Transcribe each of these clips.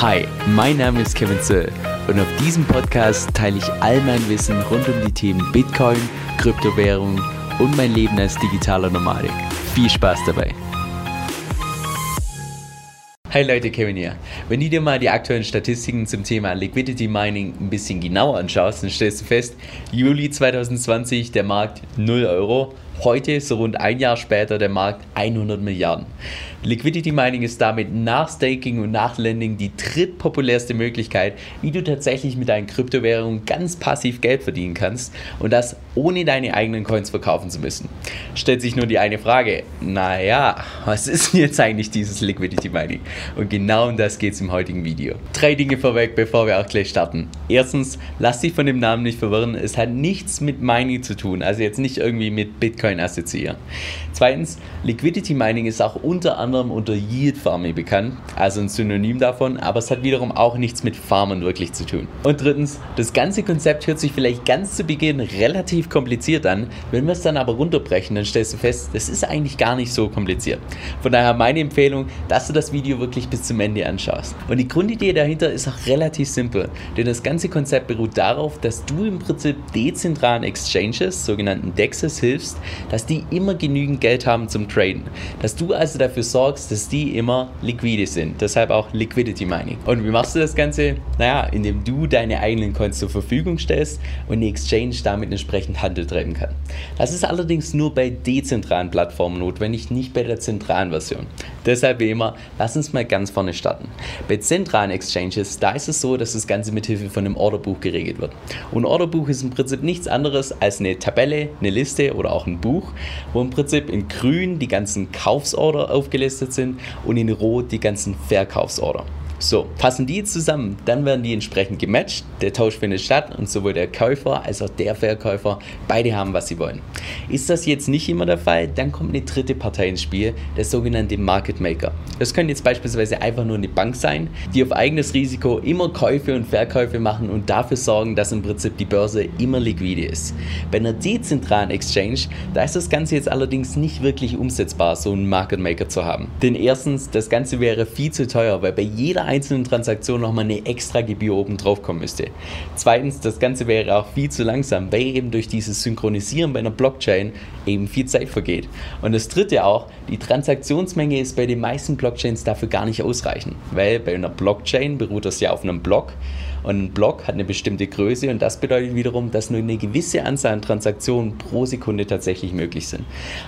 Hi, mein Name ist Kevin Zöll und auf diesem Podcast teile ich all mein Wissen rund um die Themen Bitcoin, Kryptowährung und mein Leben als digitaler Nomadik. Viel Spaß dabei! Hi Leute, Kevin hier. Wenn du dir mal die aktuellen Statistiken zum Thema Liquidity Mining ein bisschen genauer anschaust, dann stellst du fest, Juli 2020 der Markt 0 Euro, heute, so rund ein Jahr später, der Markt 100 Milliarden. Liquidity Mining ist damit nach Staking und nach Lending die drittpopulärste Möglichkeit, wie du tatsächlich mit deinen Kryptowährungen ganz passiv Geld verdienen kannst und das ohne deine eigenen Coins verkaufen zu müssen. Stellt sich nur die eine Frage, naja, was ist denn jetzt eigentlich dieses Liquidity Mining? Und genau um das geht es im heutigen Video. Drei Dinge vorweg, bevor wir auch gleich starten. Erstens, lass dich von dem Namen nicht verwirren, es hat nichts mit Mining zu tun, also jetzt nicht irgendwie mit Bitcoin assoziieren. Zweitens, Liquidity Mining ist auch unter anderem anderem unter Yield Farming bekannt, also ein Synonym davon, aber es hat wiederum auch nichts mit Farmen wirklich zu tun. Und drittens, das ganze Konzept hört sich vielleicht ganz zu Beginn relativ kompliziert an, wenn wir es dann aber runterbrechen, dann stellst du fest, das ist eigentlich gar nicht so kompliziert. Von daher meine Empfehlung, dass du das Video wirklich bis zum Ende anschaust. Und die Grundidee dahinter ist auch relativ simpel, denn das ganze Konzept beruht darauf, dass du im Prinzip dezentralen Exchanges, sogenannten DEXs, hilfst, dass die immer genügend Geld haben zum Traden. Dass du also dafür sorgst, dass die immer liquide sind. Deshalb auch Liquidity Mining. Und wie machst du das Ganze? Naja, indem du deine eigenen Coins zur Verfügung stellst und die Exchange damit entsprechend Handel treiben kann. Das ist allerdings nur bei dezentralen Plattformen notwendig, nicht bei der zentralen Version. Deshalb wie immer, lass uns mal ganz vorne starten. Bei zentralen Exchanges, da ist es so, dass das Ganze mit Hilfe von einem Orderbuch geregelt wird. Und Orderbuch ist im Prinzip nichts anderes als eine Tabelle, eine Liste oder auch ein Buch, wo im Prinzip in grün die ganzen Kaufsorder aufgelistet aufgelistet sind und in Rot die ganzen Verkaufsorder. So, passen die zusammen, dann werden die entsprechend gematcht, der Tausch findet statt und sowohl der Käufer als auch der Verkäufer, beide haben, was sie wollen. Ist das jetzt nicht immer der Fall, dann kommt eine dritte Partei ins Spiel, der sogenannte Market Maker. Das können jetzt beispielsweise einfach nur eine Bank sein, die auf eigenes Risiko immer Käufe und Verkäufe machen und dafür sorgen, dass im Prinzip die Börse immer liquide ist. Bei einer dezentralen Exchange, da ist das Ganze jetzt allerdings nicht wirklich umsetzbar, so einen Market Maker zu haben. Denn erstens, das Ganze wäre viel zu teuer, weil bei jeder einzelnen Transaktion nochmal eine extra Gebühr oben drauf kommen müsste. Zweitens, das Ganze wäre auch viel zu langsam, weil eben durch dieses Synchronisieren bei einer Blockchain eben viel Zeit vergeht. Und das dritte auch, die Transaktionsmenge ist bei den meisten Blockchains dafür gar nicht ausreichend, weil bei einer Blockchain beruht das ja auf einem Block und ein Block hat eine bestimmte Größe und das bedeutet wiederum, dass nur eine gewisse Anzahl an Transaktionen pro Sekunde tatsächlich möglich sind.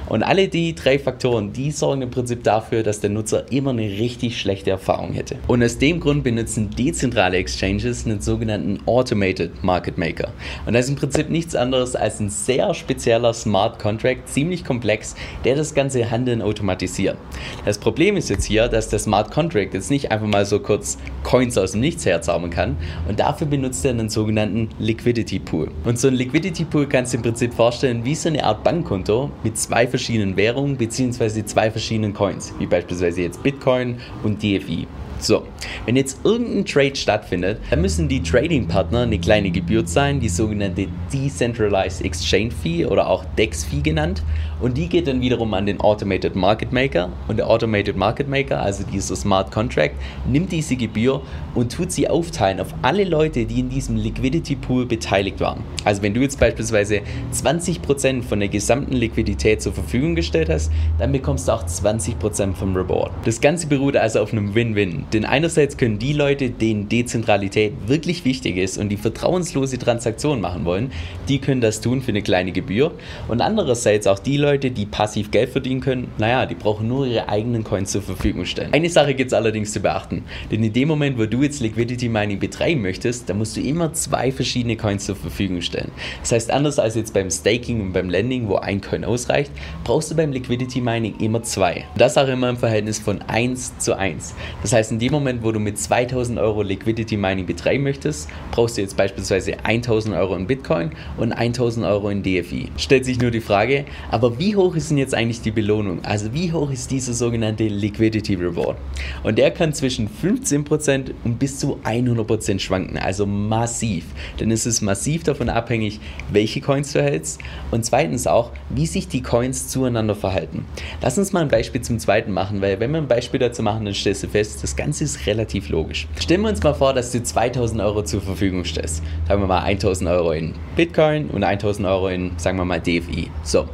Und alle die drei Faktoren, die sorgen im Prinzip dafür, dass der Nutzer immer eine richtig schlechte Erfahrung hätte. Und aus dem Grund benutzen dezentrale Exchanges einen sogenannten Automated Market Maker. Und das ist im Prinzip nichts anderes als ein sehr spezieller Smart Contract, ziemlich komplex, der das ganze Handeln automatisiert. Das Problem ist jetzt hier, dass der Smart Contract jetzt nicht einfach mal so kurz Coins aus dem Nichts herzaubern kann und dafür benutzt er einen sogenannten Liquidity Pool. Und so ein Liquidity Pool kannst du im Prinzip vorstellen wie so eine Art Bankkonto mit zwei verschiedenen Währungen bzw. zwei verschiedenen Coins, wie beispielsweise jetzt Bitcoin und DFI. So, wenn jetzt irgendein Trade stattfindet, dann müssen die Trading-Partner eine kleine Gebühr zahlen, die sogenannte Decentralized Exchange Fee oder auch DEX Fee genannt. Und die geht dann wiederum an den Automated Market Maker. Und der Automated Market Maker, also dieser Smart Contract, nimmt diese Gebühr und tut sie aufteilen auf alle Leute, die in diesem Liquidity Pool beteiligt waren. Also wenn du jetzt beispielsweise 20% von der gesamten Liquidität zur Verfügung gestellt hast, dann bekommst du auch 20% vom Reward. Das Ganze beruht also auf einem Win-Win. Denn einerseits können die Leute, denen Dezentralität wirklich wichtig ist und die vertrauenslose Transaktionen machen wollen, die können das tun für eine kleine Gebühr. Und andererseits auch die Leute, die passiv Geld verdienen können, naja, die brauchen nur ihre eigenen Coins zur Verfügung stellen. Eine Sache gibt es allerdings zu beachten. Denn in dem Moment, wo du jetzt Liquidity Mining betreiben möchtest, da musst du immer zwei verschiedene Coins zur Verfügung stellen. Das heißt, anders als jetzt beim Staking und beim Lending, wo ein Coin ausreicht, brauchst du beim Liquidity Mining immer zwei. Das auch immer im Verhältnis von 1 zu 1. Das heißt, in dem Moment, wo du mit 2000 Euro Liquidity Mining betreiben möchtest, brauchst du jetzt beispielsweise 1000 Euro in Bitcoin und 1000 Euro in DFI. Stellt sich nur die Frage, aber wie hoch ist denn jetzt eigentlich die Belohnung? Also wie hoch ist dieser sogenannte Liquidity Reward? Und der kann zwischen 15% und bis zu 100% schwanken, also massiv. Denn es ist massiv davon abhängig, welche Coins du hältst und zweitens auch, wie sich die Coins zueinander verhalten. Lass uns mal ein Beispiel zum zweiten machen, weil wenn wir ein Beispiel dazu machen, dann stellst du fest, das Ganze Ganze ist relativ logisch. Stellen wir uns mal vor, dass du 2000 Euro zur Verfügung stellst. Sagen wir mal 1000 Euro in Bitcoin und 1000 Euro in, sagen wir mal, DFI. So,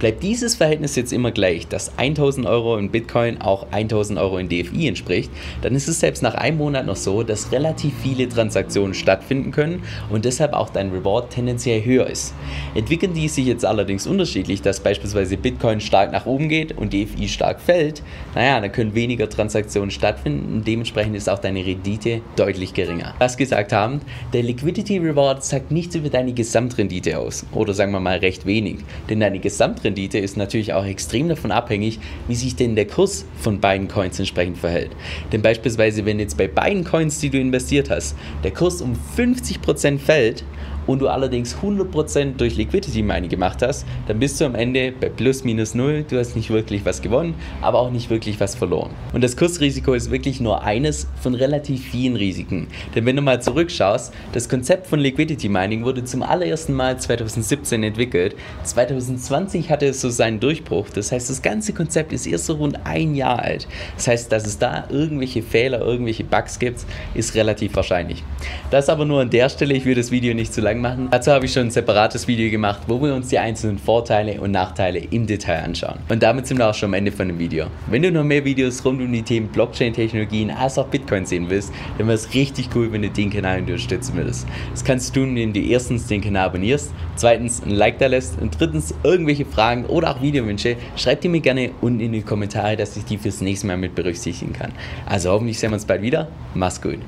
bleibt dieses Verhältnis jetzt immer gleich, dass 1000 Euro in Bitcoin auch 1000 Euro in DFI entspricht, dann ist es selbst nach einem Monat noch so, dass relativ viele Transaktionen stattfinden können und deshalb auch dein Reward tendenziell höher ist. Entwickeln die sich jetzt allerdings unterschiedlich, dass beispielsweise Bitcoin stark nach oben geht und DFI stark fällt, naja, dann können weniger Transaktionen stattfinden dementsprechend ist auch deine Rendite deutlich geringer. Was gesagt haben, der Liquidity Reward sagt nichts über deine Gesamtrendite aus oder sagen wir mal recht wenig, denn deine Gesamtrendite ist natürlich auch extrem davon abhängig, wie sich denn der Kurs von beiden Coins entsprechend verhält. Denn beispielsweise, wenn jetzt bei beiden Coins, die du investiert hast, der Kurs um 50% fällt, und du allerdings 100% durch Liquidity Mining gemacht hast, dann bist du am Ende bei plus minus null. Du hast nicht wirklich was gewonnen, aber auch nicht wirklich was verloren. Und das Kursrisiko ist wirklich nur eines von relativ vielen Risiken. Denn wenn du mal zurückschaust, das Konzept von Liquidity Mining wurde zum allerersten Mal 2017 entwickelt. 2020 hatte es so seinen Durchbruch. Das heißt, das ganze Konzept ist erst so rund ein Jahr alt. Das heißt, dass es da irgendwelche Fehler, irgendwelche Bugs gibt, ist relativ wahrscheinlich. Das aber nur an der Stelle. Ich will das Video nicht zu lang lang machen. Dazu habe ich schon ein separates Video gemacht, wo wir uns die einzelnen Vorteile und Nachteile im Detail anschauen. Und damit sind wir auch schon am Ende von dem Video. Wenn du noch mehr Videos rund um die Themen Blockchain-Technologien als auch Bitcoin sehen willst, dann wäre es richtig cool, wenn du den Kanal unterstützen würdest. Das kannst du tun, indem du erstens den Kanal abonnierst, zweitens ein Like da lässt und drittens irgendwelche Fragen oder auch Videowünsche, schreib die mir gerne unten in die Kommentare, dass ich die fürs nächste Mal mit berücksichtigen kann. Also hoffentlich sehen wir uns bald wieder. Mach's gut.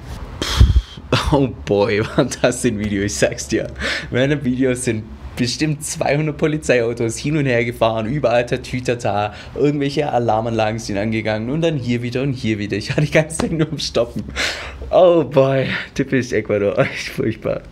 Oh boy, war das ein Video, ich sag's dir. Meine Videos sind bestimmt 200 Polizeiautos hin und her gefahren, überall Tatütata, irgendwelche Alarmanlagen sind angegangen und dann hier wieder und hier wieder. Ich hatte die ganze Zeit nur am Stoppen. Oh boy, typisch Ecuador, echt furchtbar.